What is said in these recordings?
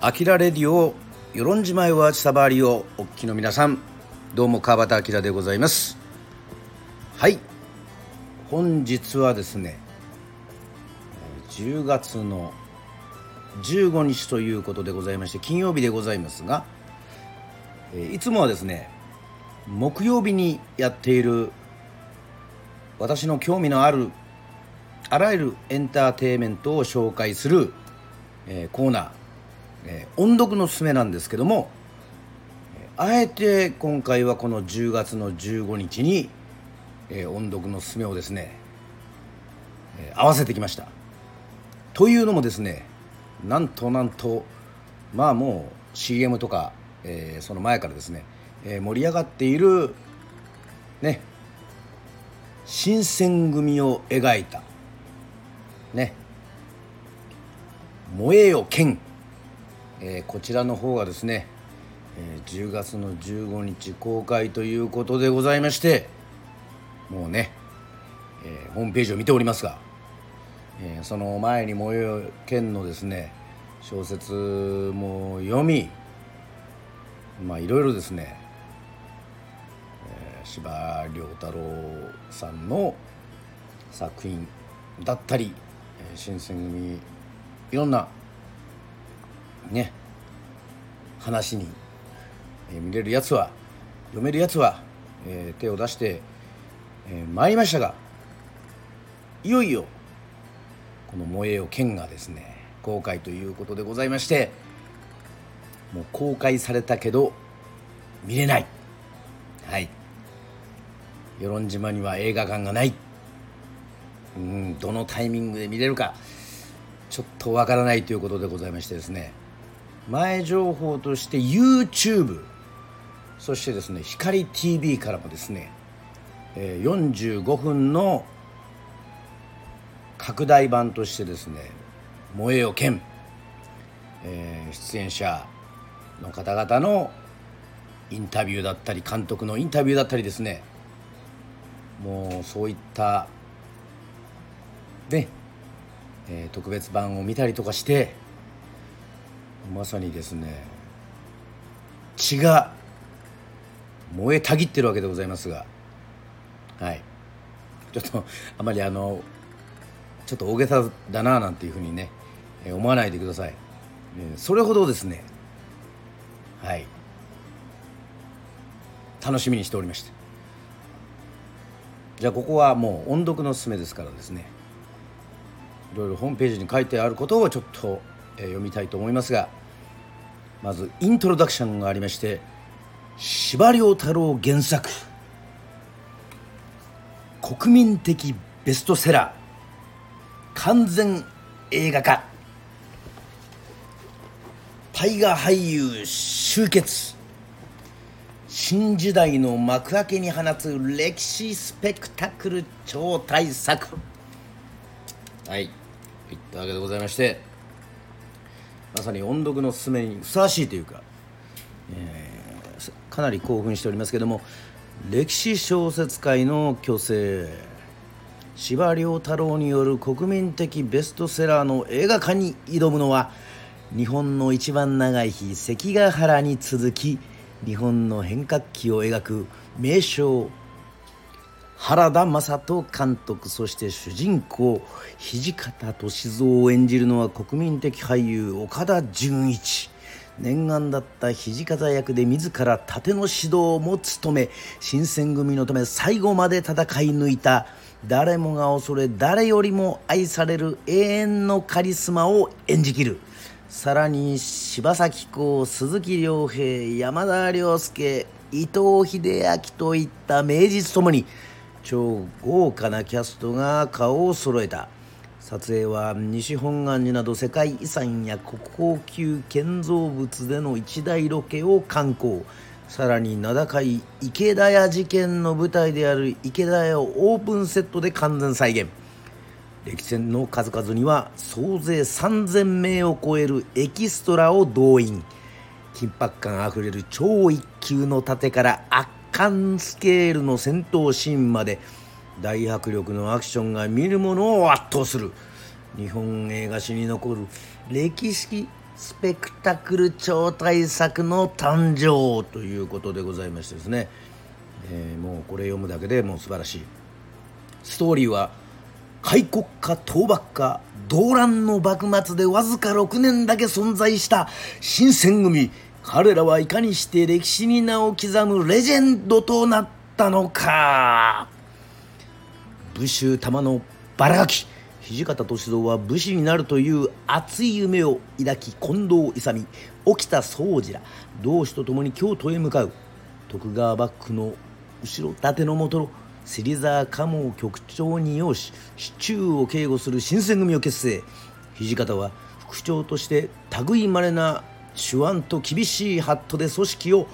アキラレディオ与論島へはサバーリをお聞きの皆さんどうも川端明でございます。はい。本日はですね10月の15日ということでございまして金曜日でございますがいつもはですね木曜日にやっている私の興味のあるあらゆるエンターテインメントを紹介する、えー、コーナーえー、音読のすすめなんですけどもあえて今回はこの10月の15日に、えー、音読のすすめをですね、えー、合わせてきました。というのもですねなんとなんとまあもう CM とか、えー、その前からですね、えー、盛り上がっているね新選組を描いた。ね。燃えよ剣。えー、こちらの方がですね、えー、10月の15日公開ということでございましてもうね、えー、ホームページを見ておりますが、えその前に燃え県のですね小説も読みまあいろいろですね、え司馬遼太郎さんの作品だったり、新選組いろんなね話に、見れるやつは読めるやつは、え、手を出して、えー、参りましたがいよいよこの「燃えよ剣」がですね公開ということでございましてもう公開されたけど見れない。はい。与論島には映画館がない。うんどのタイミングで見れるかちょっとわからないということでございましてですね。前情報として YouTube そしてですね光 TV からもですね、えー、45分の拡大版としてですね「燃えよ剣」えー、出演者の方々のインタビューだったり監督のインタビューだったりですねもうそういったね、えー、特別版を見たりとかしてまさにですね血が燃えたぎってるわけでございますがはい。ちょっとあまりあのちょっと大げさだななんていうふうにね思わないでください。それほどですねはい。楽しみにしておりまして。じゃあここはもう音読のすすめですからですねいろいろホームページに書いてあることをちょっと読みたいと思いますがまずイントロダクションがありまして司馬太郎原作国民的ベストセラー。完全映画化。大河俳優集結。新時代の幕開けに放つ歴史スペクタクル超大作。はい。いったわけでございましてまさに音読の勧めにふさわしいというか、えー、かなり興奮しておりますけども歴史小説界の巨星司馬太郎による国民的ベストセラーの映画化に挑むのは日本の一番長い日関ヶ原に続き日本の変革期を描く名将原田雅人監督そして主人公土方歳三を演じるのは国民的俳優岡田准一。念願だった土方役で自ら盾の指導も務め新選組のため最後まで戦い抜いた。誰もが恐れ誰よりも愛される永遠のカリスマを演じきる。さらに柴咲コウ鈴木亮平山田涼介伊藤英明といった名実ともに超豪華なキャストが顔を揃えた。撮影は西本願寺など世界遺産や国宝級建造物での一大ロケを観光さらに名高い池田屋事件の舞台である池田屋をオープンセットで完全再現。歴戦の数々には総勢3000名を超えるエキストラを動員。緊迫感あふれる超一級の盾から圧巻スケールの戦闘シーンまで大迫力のアクションが見る者を圧倒する。日本映画史に残る歴史スペクタクル超大作の誕生ということでございましてですね、えー、もうこれ読むだけでもう素晴らしい。ストーリーは開国か倒幕か動乱の幕末でわずか6年だけ存在した新選組彼らはいかにして歴史に名を刻むレジェンドとなったのか。武州玉のバラガキ土方歳三は武士になるという熱い夢を抱き近藤勇。沖田総司ら同志と共に京都へ向かう。徳川幕府の後ろ盾のもと芹沢鴨を局長に擁し市中を警護する新選組を結成。土方は副長として類まれな手腕と厳しいハットで組織を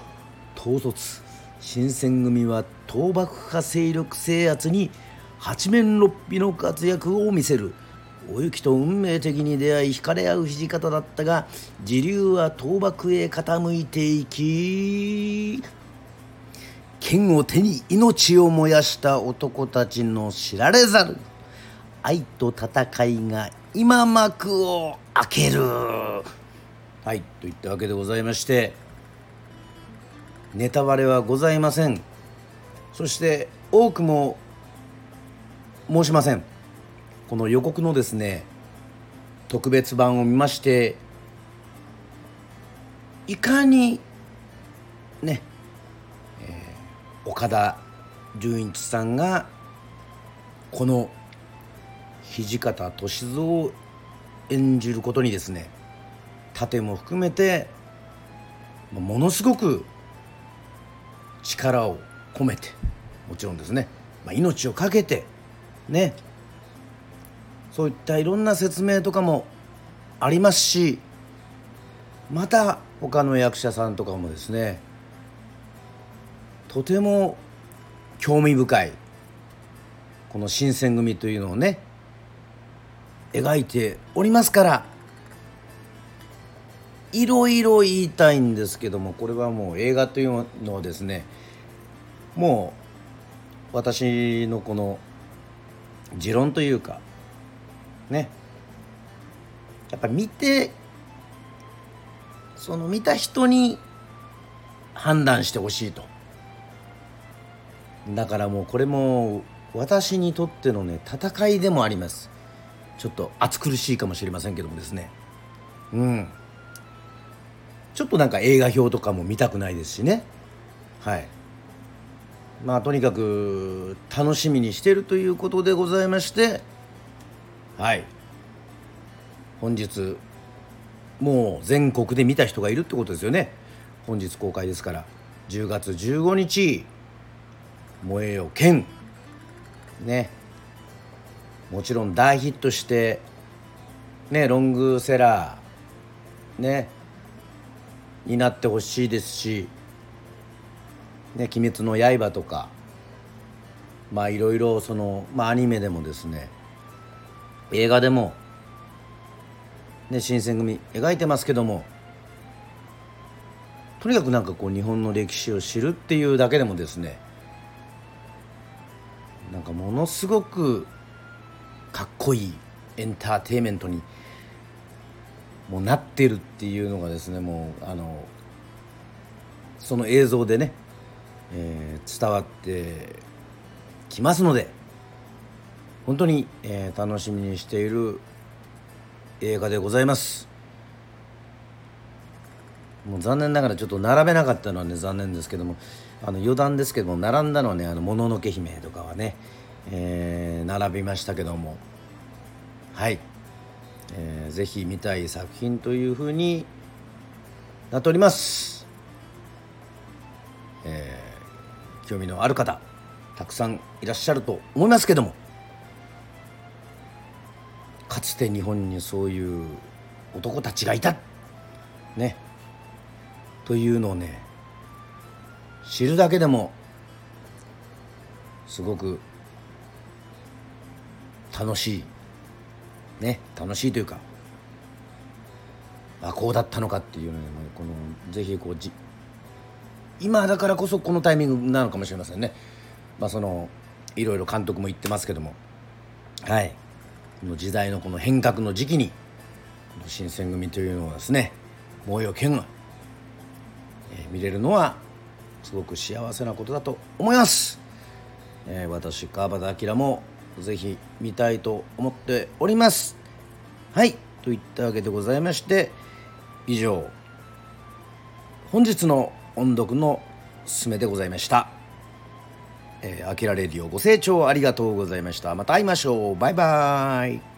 統率新選組は倒幕派勢力制圧に八面六臂の活躍を見せるお雪と運命的に出会い惹かれ合う土方だったが時流は倒幕へ傾いていき剣を手に命を燃やした男たちの知られざる。愛と戦いが今幕を開ける。はいといったわけでございましてネタバレはございません。そして多くも申しません。この予告のですね特別版を見ましていかにね、えー、岡田准一さんがこの土方歳三を演じることにですね盾も含めてものすごく力を込めてもちろんですね、まあ、命を懸けてね。そういったいろんな説明とかもありますしまた他の役者さんとかもですねとても興味深いこの新選組というのをね描いておりますからいろいろ言いたいんですけどもこれはもう映画というのはですねもう私のこの持論というかね。やっぱ見てその見た人に判断してほしいと。だからもうこれも私にとってのね戦いでもあります。ちょっと暑苦しいかもしれませんけどもですね。うん。ちょっとなんか映画表とかも見たくないですしね。はい。まあとにかく楽しみにしてるということでございまして。はい。本日もう全国で見た人がいるってことですよね。本日公開ですから。10月15日「燃えよ剣」ね。もちろん大ヒットしてねロングセラー。ね。になってほしいですしね「鬼滅の刃」とかまあいろいろその、まあ、アニメでもですね映画でも、ね、新選組描いてますけどもとにかくなんかこう日本の歴史を知るっていうだけでもですねなんかものすごくかっこいいエンターテインメントにもうなってるっていうのがですねもうあのその映像でねえー、伝わってきますので本当に、えー、楽しみにしている映画でございます。もう残念ながらちょっと並べなかったのはね残念ですけどもあの余談ですけども並んだのはね「あのもののけ姫」とかはね、えー、並びましたけども。はい、えー、ぜひ見たい作品というふうになっております。えー興味のある方たくさんいらっしゃると思いますけども。かつて日本にそういう男たちがいた。ね。というのをね知るだけでもすごく楽しいね楽しいというかあこうだったのかっていうのねこのぜひこうじ今だからこそこのタイミングなのかもしれませんね。まあ、そのいろいろ監督も言ってますけども。はい。の時代のこの変革の時期に新選組というのはですね猛陽剣が、えー、見れるのはすごく幸せなことだと思います、えー、私川端明もぜひ見たいと思っております。はい。といったわけでございまして以上本日の音読のすすめでございました。えー、アキラレディオご清聴ありがとうございました。また会いましょう。バイバーイ。